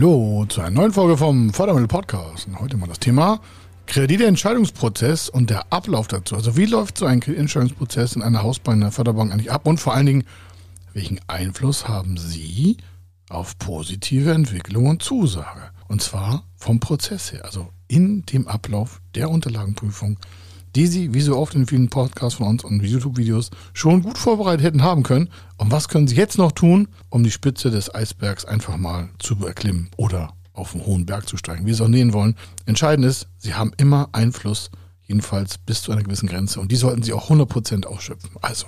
Hallo zu einer neuen Folge vom Fördermittel Podcast. Und heute mal das Thema Kreditentscheidungsprozess und der Ablauf dazu. Also wie läuft so ein Kreditentscheidungsprozess in einer Hausbank, in einer Förderbank eigentlich ab? Und vor allen Dingen, welchen Einfluss haben Sie auf positive Entwicklung und Zusage? Und zwar vom Prozess her, also in dem Ablauf der Unterlagenprüfung die Sie, wie so oft in vielen Podcasts von uns und YouTube-Videos, schon gut vorbereitet hätten haben können. Und was können Sie jetzt noch tun, um die Spitze des Eisbergs einfach mal zu erklimmen oder auf einen hohen Berg zu steigen, wie Sie es auch nähen wollen. Entscheidend ist, Sie haben immer Einfluss, jedenfalls bis zu einer gewissen Grenze. Und die sollten Sie auch 100% ausschöpfen. Also,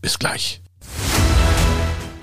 bis gleich.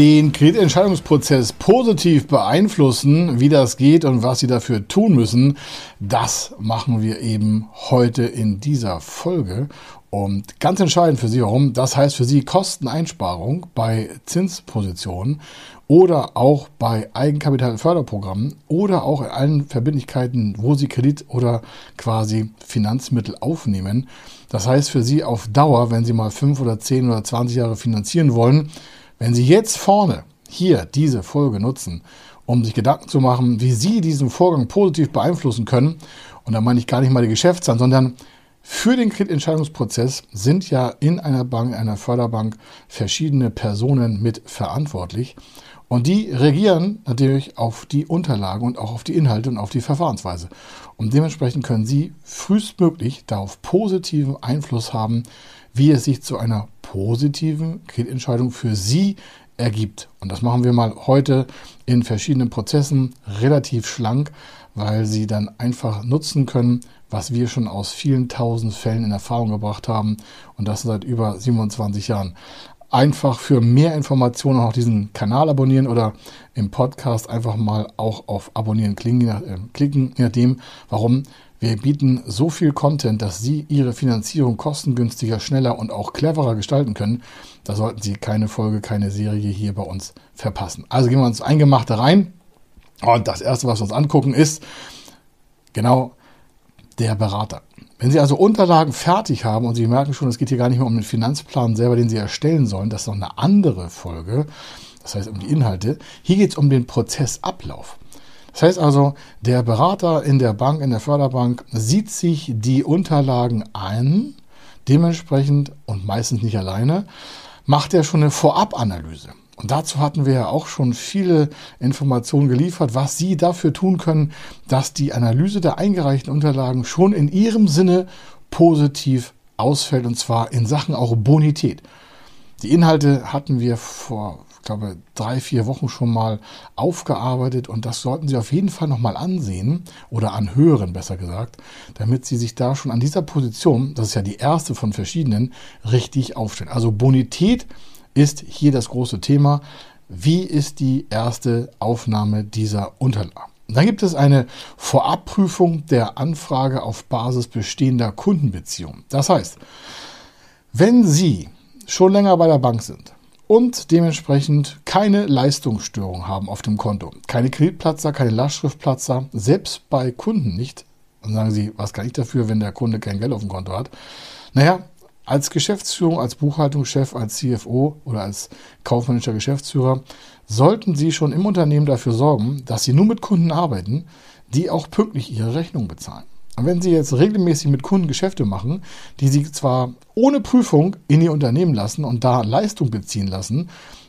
den Kreditentscheidungsprozess positiv beeinflussen, wie das geht und was Sie dafür tun müssen, das machen wir eben heute in dieser Folge. Und ganz entscheidend für Sie, warum? Das heißt für Sie Kosteneinsparung bei Zinspositionen oder auch bei Eigenkapitalförderprogrammen oder auch in allen Verbindlichkeiten, wo Sie Kredit oder quasi Finanzmittel aufnehmen. Das heißt für Sie auf Dauer, wenn Sie mal fünf oder zehn oder zwanzig Jahre finanzieren wollen, wenn Sie jetzt vorne hier diese Folge nutzen, um sich Gedanken zu machen, wie Sie diesen Vorgang positiv beeinflussen können, und da meine ich gar nicht mal die Geschäftszahlen, sondern für den Kreditentscheidungsprozess sind ja in einer Bank, einer Förderbank, verschiedene Personen mit verantwortlich. Und die regieren natürlich auf die Unterlagen und auch auf die Inhalte und auf die Verfahrensweise. Und dementsprechend können Sie frühestmöglich darauf positiven Einfluss haben, wie es sich zu einer positiven Kreditentscheidung für Sie ergibt. Und das machen wir mal heute in verschiedenen Prozessen relativ schlank, weil Sie dann einfach nutzen können, was wir schon aus vielen tausend Fällen in Erfahrung gebracht haben und das seit über 27 Jahren. Einfach für mehr Informationen auch diesen Kanal abonnieren oder im Podcast einfach mal auch auf Abonnieren klicken, äh, klicken, je nachdem, warum wir bieten so viel Content, dass Sie Ihre Finanzierung kostengünstiger, schneller und auch cleverer gestalten können. Da sollten Sie keine Folge, keine Serie hier bei uns verpassen. Also gehen wir uns Eingemachte rein. Und das erste, was wir uns angucken, ist genau der Berater. Wenn Sie also Unterlagen fertig haben und Sie merken schon, es geht hier gar nicht mehr um den Finanzplan selber, den Sie erstellen sollen, das ist noch eine andere Folge, das heißt um die Inhalte. Hier geht es um den Prozessablauf. Das heißt also, der Berater in der Bank, in der Förderbank, sieht sich die Unterlagen ein, dementsprechend und meistens nicht alleine, macht er schon eine Vorabanalyse. Und dazu hatten wir ja auch schon viele Informationen geliefert, was Sie dafür tun können, dass die Analyse der eingereichten Unterlagen schon in Ihrem Sinne positiv ausfällt, und zwar in Sachen auch Bonität. Die Inhalte hatten wir vor ich glaube, drei, vier Wochen schon mal aufgearbeitet und das sollten Sie auf jeden Fall nochmal ansehen oder anhören, besser gesagt, damit Sie sich da schon an dieser Position, das ist ja die erste von verschiedenen, richtig aufstellen. Also Bonität ist hier das große Thema. Wie ist die erste Aufnahme dieser Unterlagen? Dann gibt es eine Vorabprüfung der Anfrage auf Basis bestehender Kundenbeziehungen. Das heißt, wenn Sie schon länger bei der Bank sind, und dementsprechend keine Leistungsstörung haben auf dem Konto. Keine Kreditplatzer, keine Lastschriftplatzer, selbst bei Kunden nicht. Dann sagen Sie, was kann ich dafür, wenn der Kunde kein Geld auf dem Konto hat? Naja, als Geschäftsführung, als Buchhaltungschef, als CFO oder als kaufmännischer Geschäftsführer sollten Sie schon im Unternehmen dafür sorgen, dass Sie nur mit Kunden arbeiten, die auch pünktlich ihre Rechnung bezahlen. Wenn Sie jetzt regelmäßig mit Kunden Geschäfte machen, die Sie zwar ohne Prüfung in Ihr Unternehmen lassen und da Leistung beziehen lassen,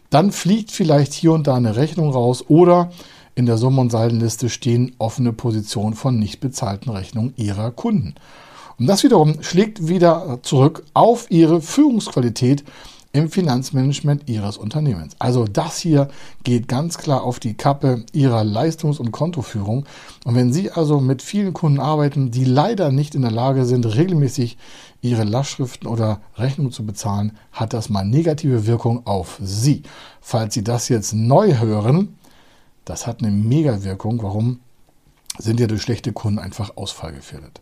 dann fliegt vielleicht hier und da eine Rechnung raus oder in der Summe- und Saldenliste stehen offene Positionen von nicht bezahlten Rechnungen Ihrer Kunden. Und das wiederum schlägt wieder zurück auf Ihre Führungsqualität im Finanzmanagement Ihres Unternehmens. Also das hier geht ganz klar auf die Kappe Ihrer Leistungs- und Kontoführung. Und wenn Sie also mit vielen Kunden arbeiten, die leider nicht in der Lage sind, regelmäßig ihre Lastschriften oder Rechnungen zu bezahlen, hat das mal negative Wirkung auf Sie. Falls Sie das jetzt neu hören, das hat eine Mega-Wirkung. Warum? Sind ja durch schlechte Kunden einfach ausfallgefährdet.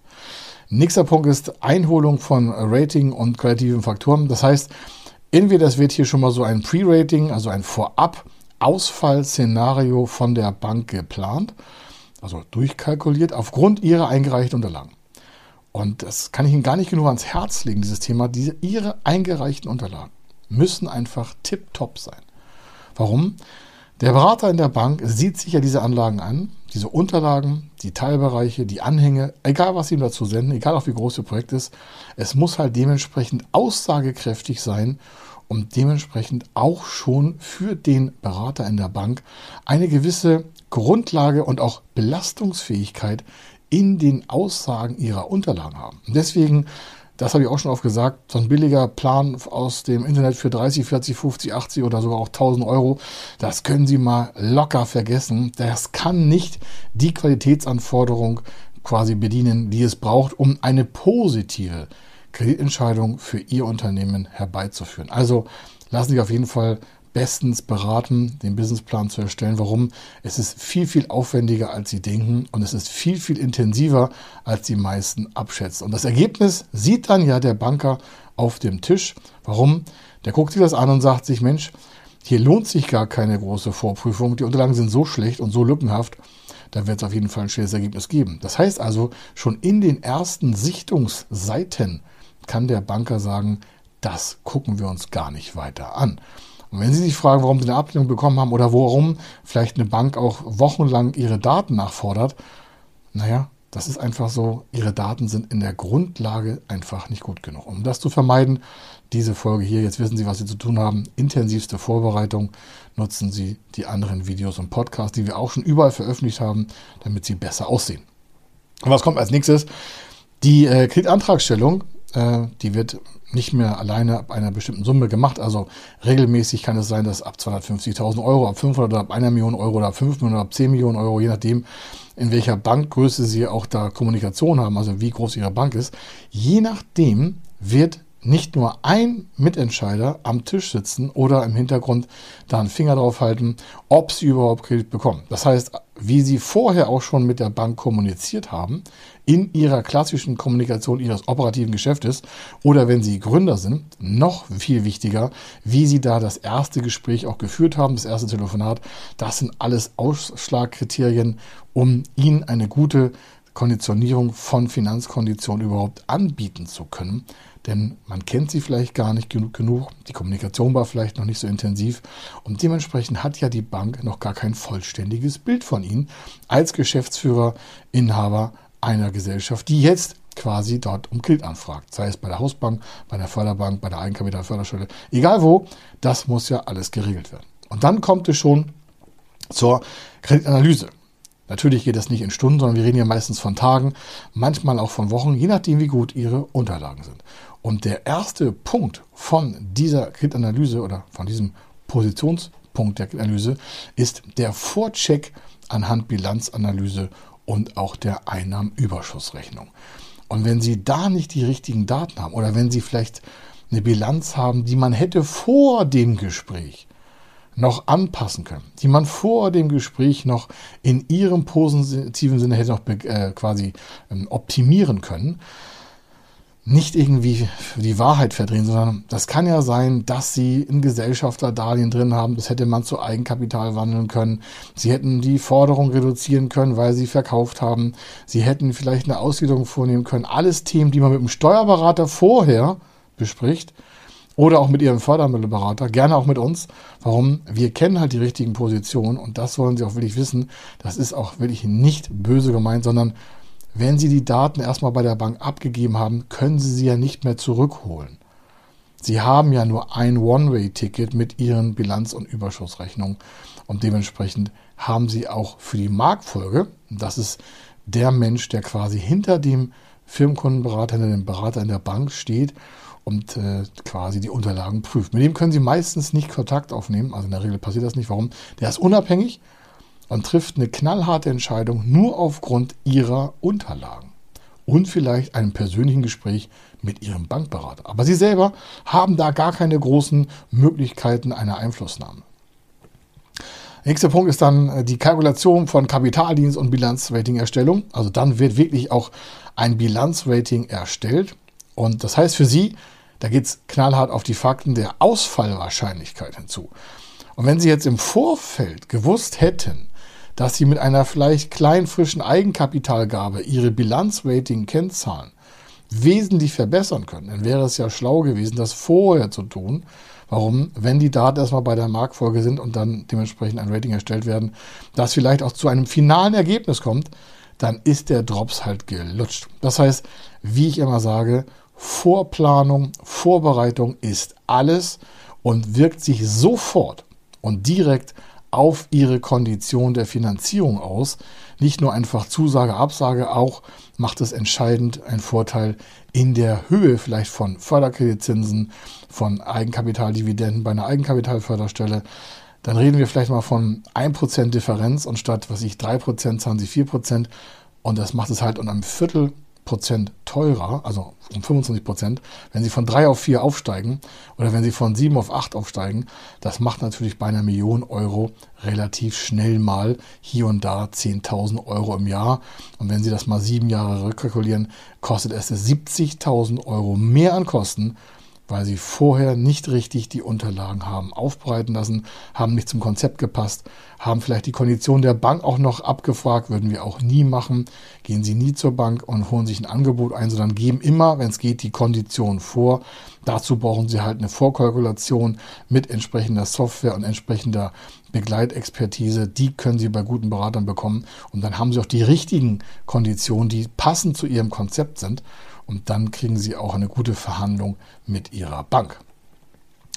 Nächster Punkt ist Einholung von Rating und kreativen Faktoren. Das heißt, Entweder es wird hier schon mal so ein Pre-Rating, also ein Vorab-Ausfallszenario von der Bank geplant, also durchkalkuliert aufgrund ihrer eingereichten Unterlagen. Und das kann ich Ihnen gar nicht genug ans Herz legen, dieses Thema. Diese, ihre eingereichten Unterlagen müssen einfach tipptopp sein. Warum? Der Berater in der Bank sieht sich ja diese Anlagen an, diese Unterlagen, die Teilbereiche, die Anhänge, egal was Sie ihm dazu senden, egal auch wie groß Ihr Projekt ist, es muss halt dementsprechend aussagekräftig sein und dementsprechend auch schon für den Berater in der Bank eine gewisse Grundlage und auch Belastungsfähigkeit in den Aussagen Ihrer Unterlagen haben. Deswegen das habe ich auch schon oft gesagt. So ein billiger Plan aus dem Internet für 30, 40, 50, 80 oder sogar auch 1000 Euro, das können Sie mal locker vergessen. Das kann nicht die Qualitätsanforderung quasi bedienen, die es braucht, um eine positive Kreditentscheidung für Ihr Unternehmen herbeizuführen. Also lassen Sie auf jeden Fall bestens beraten, den Businessplan zu erstellen. Warum? Es ist viel, viel aufwendiger, als Sie denken und es ist viel, viel intensiver, als die meisten abschätzen. Und das Ergebnis sieht dann ja der Banker auf dem Tisch. Warum? Der guckt sich das an und sagt sich, Mensch, hier lohnt sich gar keine große Vorprüfung. Die Unterlagen sind so schlecht und so lückenhaft, da wird es auf jeden Fall ein schnelles Ergebnis geben. Das heißt also, schon in den ersten Sichtungsseiten kann der Banker sagen, das gucken wir uns gar nicht weiter an. Und wenn Sie sich fragen, warum Sie eine Ablehnung bekommen haben oder warum vielleicht eine Bank auch wochenlang Ihre Daten nachfordert, naja, das ist einfach so, Ihre Daten sind in der Grundlage einfach nicht gut genug. Um das zu vermeiden, diese Folge hier, jetzt wissen Sie, was Sie zu tun haben, intensivste Vorbereitung, nutzen Sie die anderen Videos und Podcasts, die wir auch schon überall veröffentlicht haben, damit sie besser aussehen. Und was kommt als nächstes? Die äh, Kreditantragstellung, äh, die wird nicht mehr alleine ab einer bestimmten Summe gemacht. Also regelmäßig kann es sein, dass ab 250.000 Euro, ab 500 oder ab einer Million Euro oder ab 5 Millionen oder ab 10 Millionen Euro, je nachdem, in welcher Bankgröße Sie auch da Kommunikation haben, also wie groß Ihre Bank ist, je nachdem wird nicht nur ein Mitentscheider am Tisch sitzen oder im Hintergrund da einen Finger drauf halten, ob sie überhaupt Kredit bekommen. Das heißt, wie sie vorher auch schon mit der Bank kommuniziert haben, in ihrer klassischen Kommunikation ihres operativen Geschäftes oder wenn sie Gründer sind, noch viel wichtiger, wie sie da das erste Gespräch auch geführt haben, das erste Telefonat. Das sind alles Ausschlagkriterien, um ihnen eine gute Konditionierung von Finanzkonditionen überhaupt anbieten zu können denn man kennt sie vielleicht gar nicht genug, die Kommunikation war vielleicht noch nicht so intensiv und dementsprechend hat ja die Bank noch gar kein vollständiges Bild von Ihnen als Geschäftsführer, Inhaber einer Gesellschaft, die jetzt quasi dort um Geld anfragt. Sei es bei der Hausbank, bei der Förderbank, bei der Eigenkapitalförderschule, egal wo, das muss ja alles geregelt werden. Und dann kommt es schon zur Kreditanalyse. Natürlich geht das nicht in Stunden, sondern wir reden ja meistens von Tagen, manchmal auch von Wochen, je nachdem, wie gut Ihre Unterlagen sind. Und der erste Punkt von dieser Kreditanalyse oder von diesem Positionspunkt der Kreditanalyse ist der Vorcheck anhand Bilanzanalyse und auch der Einnahmenüberschussrechnung. Und wenn Sie da nicht die richtigen Daten haben oder wenn Sie vielleicht eine Bilanz haben, die man hätte vor dem Gespräch noch anpassen können, die man vor dem Gespräch noch in ihrem positiven Sinne hätte noch äh, quasi ähm, optimieren können, nicht irgendwie die Wahrheit verdrehen, sondern das kann ja sein, dass sie ein Gesellschafterdarlehen drin haben. Das hätte man zu Eigenkapital wandeln können. Sie hätten die Forderung reduzieren können, weil sie verkauft haben. Sie hätten vielleicht eine Ausgliederung vornehmen können. Alles Themen, die man mit dem Steuerberater vorher bespricht oder auch mit Ihrem Fördermittelberater, gerne auch mit uns. Warum? Wir kennen halt die richtigen Positionen und das sollen Sie auch wirklich wissen. Das ist auch wirklich nicht böse gemeint, sondern wenn Sie die Daten erstmal bei der Bank abgegeben haben, können Sie sie ja nicht mehr zurückholen. Sie haben ja nur ein One-Way-Ticket mit Ihren Bilanz- und Überschussrechnungen und dementsprechend haben Sie auch für die Marktfolge, das ist der Mensch, der quasi hinter dem Firmenkundenberater, hinter dem Berater in der Bank steht und äh, quasi die Unterlagen prüft. Mit dem können Sie meistens nicht Kontakt aufnehmen, also in der Regel passiert das nicht. Warum? Der ist unabhängig und trifft eine knallharte Entscheidung nur aufgrund Ihrer Unterlagen und vielleicht einem persönlichen Gespräch mit Ihrem Bankberater. Aber Sie selber haben da gar keine großen Möglichkeiten einer Einflussnahme. Nächster Punkt ist dann äh, die Kalkulation von Kapitaldienst und Bilanzrating-Erstellung. Also dann wird wirklich auch ein Bilanzrating erstellt. Und das heißt für Sie, da geht es knallhart auf die Fakten der Ausfallwahrscheinlichkeit hinzu. Und wenn Sie jetzt im Vorfeld gewusst hätten, dass Sie mit einer vielleicht kleinen frischen Eigenkapitalgabe Ihre Bilanzrating-Kennzahlen wesentlich verbessern können, dann wäre es ja schlau gewesen, das vorher zu tun. Warum? Wenn die Daten erstmal bei der Marktfolge sind und dann dementsprechend ein Rating erstellt werden, das vielleicht auch zu einem finalen Ergebnis kommt, dann ist der Drops halt gelutscht. Das heißt, wie ich immer sage, Vorplanung, Vorbereitung ist alles und wirkt sich sofort und direkt auf ihre Kondition der Finanzierung aus. Nicht nur einfach Zusage, Absage, auch macht es entscheidend einen Vorteil in der Höhe vielleicht von Förderkreditzinsen, von Eigenkapitaldividenden bei einer Eigenkapitalförderstelle. Dann reden wir vielleicht mal von 1% Differenz und statt, was ich, 3% zahlen sie 4%. Und das macht es halt um ein Viertel Prozent teurer, also um 25 Prozent, wenn Sie von 3 auf 4 aufsteigen oder wenn Sie von 7 auf 8 aufsteigen. Das macht natürlich bei einer Million Euro relativ schnell mal hier und da 10.000 Euro im Jahr. Und wenn Sie das mal sieben Jahre rückkalkulieren, kostet es 70.000 Euro mehr an Kosten, weil sie vorher nicht richtig die Unterlagen haben aufbereiten lassen, haben nicht zum Konzept gepasst, haben vielleicht die Kondition der Bank auch noch abgefragt, würden wir auch nie machen. Gehen Sie nie zur Bank und holen sich ein Angebot ein, sondern geben immer, wenn es geht, die Kondition vor. Dazu brauchen Sie halt eine Vorkalkulation mit entsprechender Software und entsprechender Begleitexpertise. Die können Sie bei guten Beratern bekommen und dann haben Sie auch die richtigen Konditionen, die passend zu Ihrem Konzept sind und dann kriegen Sie auch eine gute Verhandlung mit Ihrer Bank.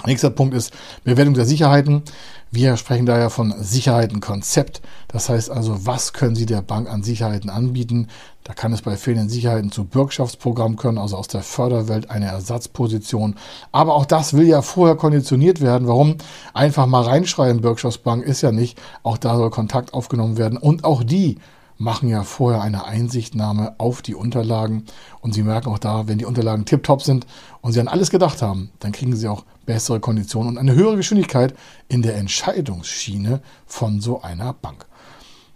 Nächster Punkt ist Bewertung der Sicherheiten. Wir sprechen daher von Sicherheitenkonzept. Das heißt also, was können Sie der Bank an Sicherheiten anbieten? Da kann es bei fehlenden Sicherheiten zu Bürgschaftsprogrammen können, also aus der Förderwelt eine Ersatzposition. Aber auch das will ja vorher konditioniert werden. Warum? Einfach mal reinschreiben, Bürgschaftsbank ist ja nicht. Auch da soll Kontakt aufgenommen werden. Und auch die machen ja vorher eine Einsichtnahme auf die Unterlagen und Sie merken auch da, wenn die Unterlagen tiptop sind und Sie an alles gedacht haben, dann kriegen Sie auch bessere Konditionen und eine höhere Geschwindigkeit in der Entscheidungsschiene von so einer Bank.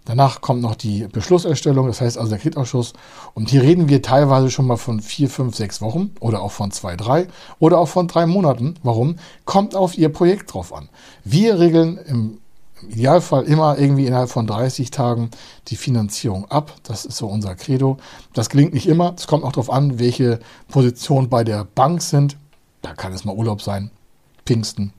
Danach kommt noch die Beschlusserstellung, das heißt also der Kreditausschuss. Und hier reden wir teilweise schon mal von vier, fünf, sechs Wochen oder auch von zwei, drei oder auch von drei Monaten. Warum? Kommt auf Ihr Projekt drauf an. Wir regeln im im Idealfall immer irgendwie innerhalb von 30 Tagen die Finanzierung ab. Das ist so unser Credo. Das gelingt nicht immer. Es kommt auch darauf an, welche Positionen bei der Bank sind. Da kann es mal Urlaub sein, Pfingsten,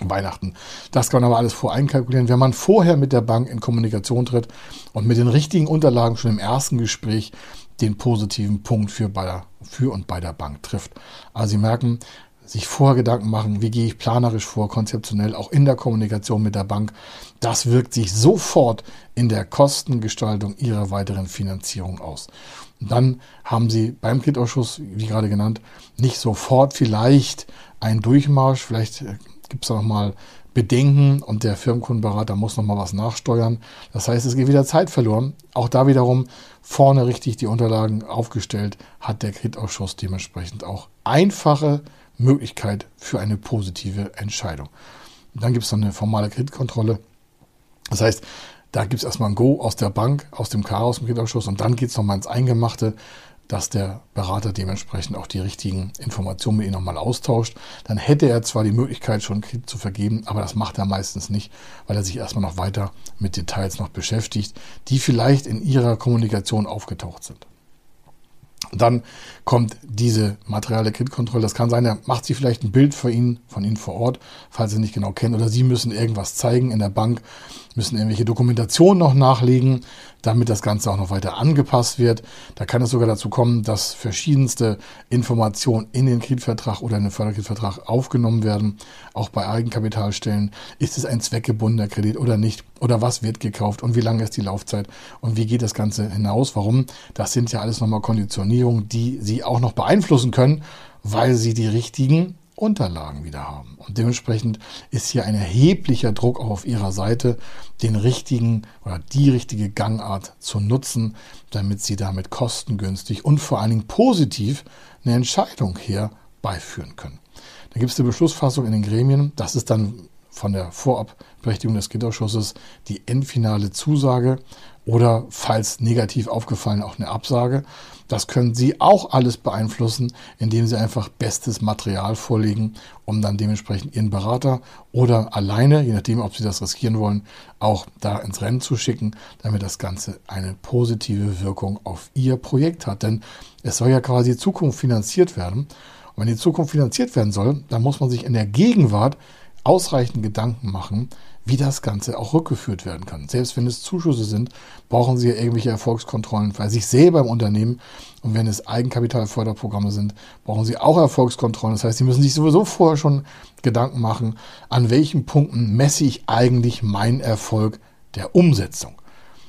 Weihnachten. Das kann man aber alles voreinkalkulieren. Wenn man vorher mit der Bank in Kommunikation tritt und mit den richtigen Unterlagen schon im ersten Gespräch den positiven Punkt für, bei der, für und bei der Bank trifft. Also Sie merken, sich vorher Gedanken machen, wie gehe ich planerisch vor, konzeptionell, auch in der Kommunikation mit der Bank. Das wirkt sich sofort in der Kostengestaltung Ihrer weiteren Finanzierung aus. Und dann haben Sie beim Kreditausschuss, wie gerade genannt, nicht sofort vielleicht einen Durchmarsch, vielleicht äh, gibt es da nochmal Bedenken und der Firmenkundenberater muss nochmal was nachsteuern. Das heißt, es geht wieder Zeit verloren. Auch da wiederum vorne richtig die Unterlagen aufgestellt, hat der Kreditausschuss dementsprechend auch einfache Möglichkeit für eine positive Entscheidung. Und dann gibt es noch eine formale Kreditkontrolle. Das heißt, da gibt es erstmal ein Go aus der Bank, aus dem Chaos im Kreditausschuss und dann geht es nochmal ins Eingemachte, dass der Berater dementsprechend auch die richtigen Informationen mit Ihnen nochmal austauscht. Dann hätte er zwar die Möglichkeit, schon Kredit zu vergeben, aber das macht er meistens nicht, weil er sich erstmal noch weiter mit Details noch beschäftigt, die vielleicht in Ihrer Kommunikation aufgetaucht sind. Dann kommt diese materielle Kreditkontrolle. Das kann sein, er macht sich vielleicht ein Bild für ihn, von Ihnen vor Ort, falls Sie nicht genau kennen. Oder Sie müssen irgendwas zeigen in der Bank, müssen irgendwelche Dokumentationen noch nachlegen damit das Ganze auch noch weiter angepasst wird. Da kann es sogar dazu kommen, dass verschiedenste Informationen in den Kreditvertrag oder in den Förderkreditvertrag aufgenommen werden. Auch bei Eigenkapitalstellen. Ist es ein zweckgebundener Kredit oder nicht? Oder was wird gekauft und wie lange ist die Laufzeit und wie geht das Ganze hinaus? Warum? Das sind ja alles nochmal Konditionieren Stornierungen, die Sie auch noch beeinflussen können, weil Sie die richtigen Unterlagen wieder haben. Und dementsprechend ist hier ein erheblicher Druck auch auf Ihrer Seite, den richtigen oder die richtige Gangart zu nutzen, damit Sie damit kostengünstig und vor allen Dingen positiv eine Entscheidung herbeiführen können. Da gibt es eine Beschlussfassung in den Gremien. Das ist dann von der Vorabberechtigung des Kreditausschusses die endfinale Zusage oder falls negativ aufgefallen auch eine Absage. Das können Sie auch alles beeinflussen, indem Sie einfach bestes Material vorlegen, um dann dementsprechend Ihren Berater oder alleine, je nachdem, ob Sie das riskieren wollen, auch da ins Rennen zu schicken, damit das Ganze eine positive Wirkung auf Ihr Projekt hat. Denn es soll ja quasi Zukunft finanziert werden. Und wenn die Zukunft finanziert werden soll, dann muss man sich in der Gegenwart ausreichend Gedanken machen, wie das Ganze auch rückgeführt werden kann. Selbst wenn es Zuschüsse sind, brauchen Sie ja irgendwelche Erfolgskontrollen bei sich selber im Unternehmen. Und wenn es Eigenkapitalförderprogramme sind, brauchen Sie auch Erfolgskontrollen. Das heißt, Sie müssen sich sowieso vorher schon Gedanken machen, an welchen Punkten messe ich eigentlich meinen Erfolg der Umsetzung.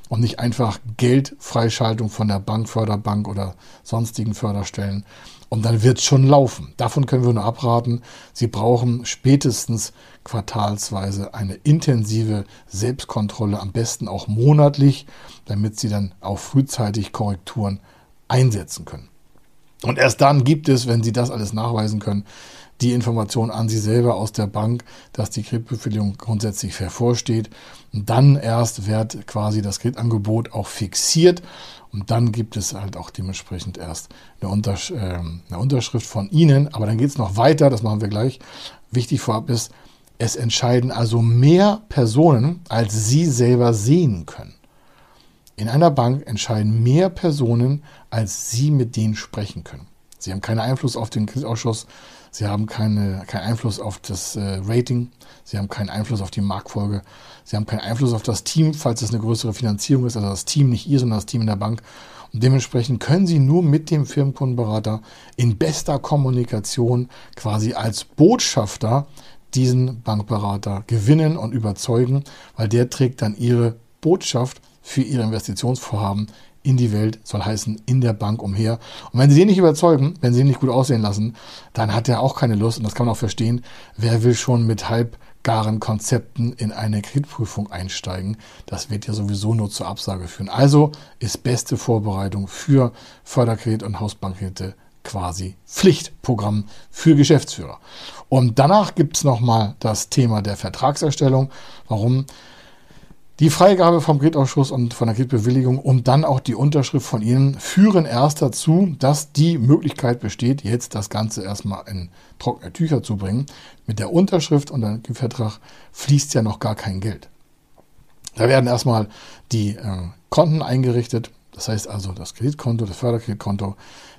Und nicht einfach Geldfreischaltung von der Bank, Förderbank oder sonstigen Förderstellen und dann wird es schon laufen. Davon können wir nur abraten. Sie brauchen spätestens quartalsweise eine intensive Selbstkontrolle, am besten auch monatlich, damit Sie dann auch frühzeitig Korrekturen einsetzen können. Und erst dann gibt es, wenn Sie das alles nachweisen können, die Information an Sie selber aus der Bank, dass die Kreditbewilligung grundsätzlich hervorsteht. Und dann erst wird quasi das Kreditangebot auch fixiert und dann gibt es halt auch dementsprechend erst eine, Untersch äh, eine Unterschrift von Ihnen. Aber dann geht es noch weiter, das machen wir gleich. Wichtig vorab ist, es entscheiden also mehr Personen, als Sie selber sehen können. In einer Bank entscheiden mehr Personen, als Sie mit denen sprechen können. Sie haben keinen Einfluss auf den Kreditausschuss, Sie haben keine, keinen Einfluss auf das äh, Rating, Sie haben keinen Einfluss auf die Marktfolge, Sie haben keinen Einfluss auf das Team, falls es eine größere Finanzierung ist, also das Team nicht ihr, sondern das Team in der Bank. Und dementsprechend können Sie nur mit dem Firmenkundenberater in bester Kommunikation quasi als Botschafter diesen Bankberater gewinnen und überzeugen, weil der trägt dann Ihre Botschaft für Ihre Investitionsvorhaben in die Welt, soll heißen in der Bank umher. Und wenn sie ihn nicht überzeugen, wenn sie ihn nicht gut aussehen lassen, dann hat er auch keine Lust, und das kann man auch verstehen, wer will schon mit halbgaren Konzepten in eine Kreditprüfung einsteigen. Das wird ja sowieso nur zur Absage führen. Also ist beste Vorbereitung für Förderkredit und Hausbankkredite quasi Pflichtprogramm für Geschäftsführer. Und danach gibt es nochmal das Thema der Vertragserstellung. Warum? Die Freigabe vom Kreditausschuss und von der Kreditbewilligung und dann auch die Unterschrift von Ihnen führen erst dazu, dass die Möglichkeit besteht, jetzt das Ganze erstmal in trockene Tücher zu bringen. Mit der Unterschrift und dem Vertrag fließt ja noch gar kein Geld. Da werden erstmal die äh, Konten eingerichtet, das heißt also das Kreditkonto, das Förderkreditkonto,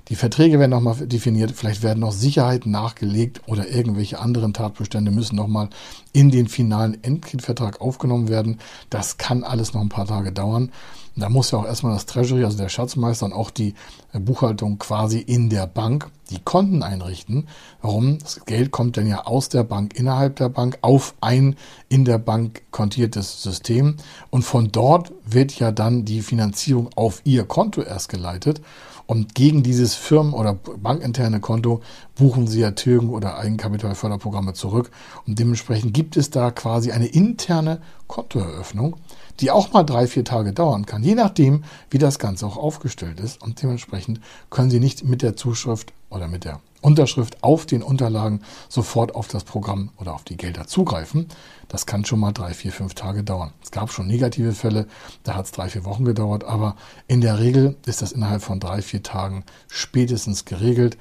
die Verträge werden nochmal definiert, vielleicht werden noch Sicherheiten nachgelegt oder irgendwelche anderen Tatbestände müssen nochmal in den finalen Endkreditvertrag aufgenommen werden. Das kann alles noch ein paar Tage dauern. Da muss ja auch erstmal das Treasury, also der Schatzmeister und auch die Buchhaltung quasi in der Bank die Konten einrichten. Warum? Das Geld kommt dann ja aus der Bank, innerhalb der Bank, auf ein in der Bank kontiertes System. Und von dort wird ja dann die Finanzierung auf ihr Konto erst geleitet. Und gegen dieses Firmen- oder bankinterne Konto buchen Sie ja Tilgen oder Eigenkapitalförderprogramme zurück. Und dementsprechend gibt es da quasi eine interne Kontoeröffnung, die auch mal drei, vier Tage dauern kann, je nachdem, wie das Ganze auch aufgestellt ist. Und dementsprechend können Sie nicht mit der Zuschrift oder mit der Unterschrift auf den Unterlagen sofort auf das Programm oder auf die Gelder zugreifen. Das kann schon mal drei, vier, fünf Tage dauern. Es gab schon negative Fälle, da hat es drei, vier Wochen gedauert, aber in der Regel ist das innerhalb von drei, vier Tagen spätestens geregelt.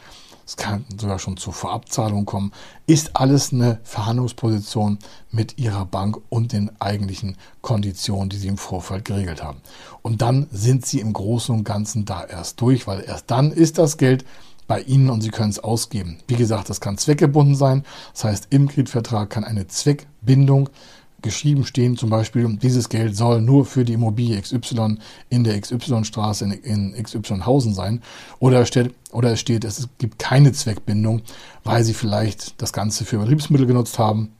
Es kann sogar schon zur Vorabzahlung kommen. Ist alles eine Verhandlungsposition mit Ihrer Bank und den eigentlichen Konditionen, die Sie im Vorfeld geregelt haben. Und dann sind Sie im Großen und Ganzen da erst durch, weil erst dann ist das Geld bei Ihnen und Sie können es ausgeben. Wie gesagt, das kann zweckgebunden sein. Das heißt, im Kreditvertrag kann eine Zweckbindung geschrieben stehen, zum Beispiel, dieses Geld soll nur für die Immobilie XY in der XY-Straße in, XY-Hausen sein. Oder steht, oder es steht, es gibt keine Zweckbindung, weil Sie vielleicht das Ganze für Betriebsmittel genutzt haben.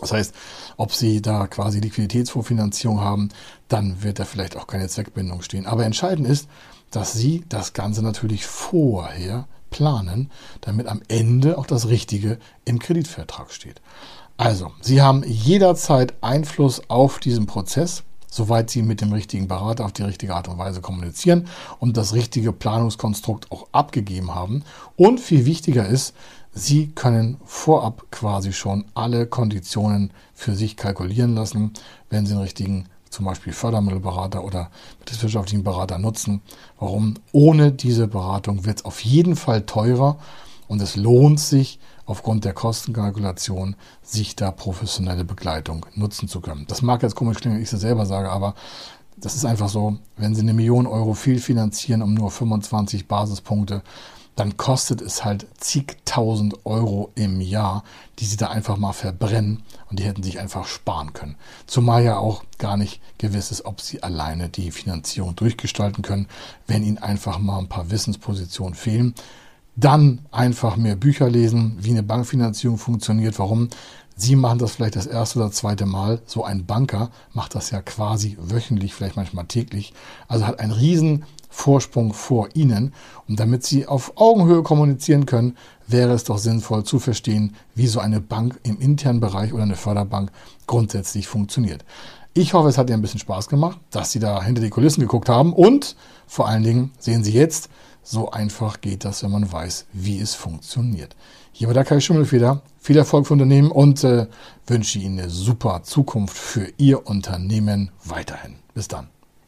Das heißt, ob Sie da quasi Liquiditätsvorfinanzierung haben, dann wird da vielleicht auch keine Zweckbindung stehen. Aber entscheidend ist, dass Sie das Ganze natürlich vorher planen, damit am Ende auch das Richtige im Kreditvertrag steht. Also, Sie haben jederzeit Einfluss auf diesen Prozess, soweit Sie mit dem richtigen Berater auf die richtige Art und Weise kommunizieren und das richtige Planungskonstrukt auch abgegeben haben. Und viel wichtiger ist, Sie können vorab quasi schon alle Konditionen für sich kalkulieren lassen, wenn Sie einen richtigen zum Beispiel Fördermittelberater oder betriebswirtschaftlichen Berater nutzen. Warum? Ohne diese Beratung wird es auf jeden Fall teurer und es lohnt sich aufgrund der Kostenkalkulation, sich da professionelle Begleitung nutzen zu können. Das mag jetzt komisch klingen, wenn ich es selber sage, aber das ist einfach so, wenn Sie eine Million Euro viel finanzieren um nur 25 Basispunkte, dann kostet es halt zigtausend Euro im Jahr, die sie da einfach mal verbrennen und die hätten sich einfach sparen können. Zumal ja auch gar nicht gewiss ist, ob sie alleine die Finanzierung durchgestalten können, wenn ihnen einfach mal ein paar Wissenspositionen fehlen. Dann einfach mehr Bücher lesen, wie eine Bankfinanzierung funktioniert. Warum? Sie machen das vielleicht das erste oder zweite Mal. So ein Banker macht das ja quasi wöchentlich, vielleicht manchmal täglich. Also hat einen riesen Vorsprung vor Ihnen. Und damit Sie auf Augenhöhe kommunizieren können, wäre es doch sinnvoll zu verstehen, wie so eine Bank im internen Bereich oder eine Förderbank grundsätzlich funktioniert. Ich hoffe, es hat Ihnen ein bisschen Spaß gemacht, dass Sie da hinter die Kulissen geguckt haben und vor allen Dingen sehen Sie jetzt, so einfach geht das, wenn man weiß, wie es funktioniert. Hier war der Kai Schimmelfeder. Viel Erfolg für Unternehmen und äh, wünsche Ihnen eine super Zukunft für Ihr Unternehmen weiterhin. Bis dann.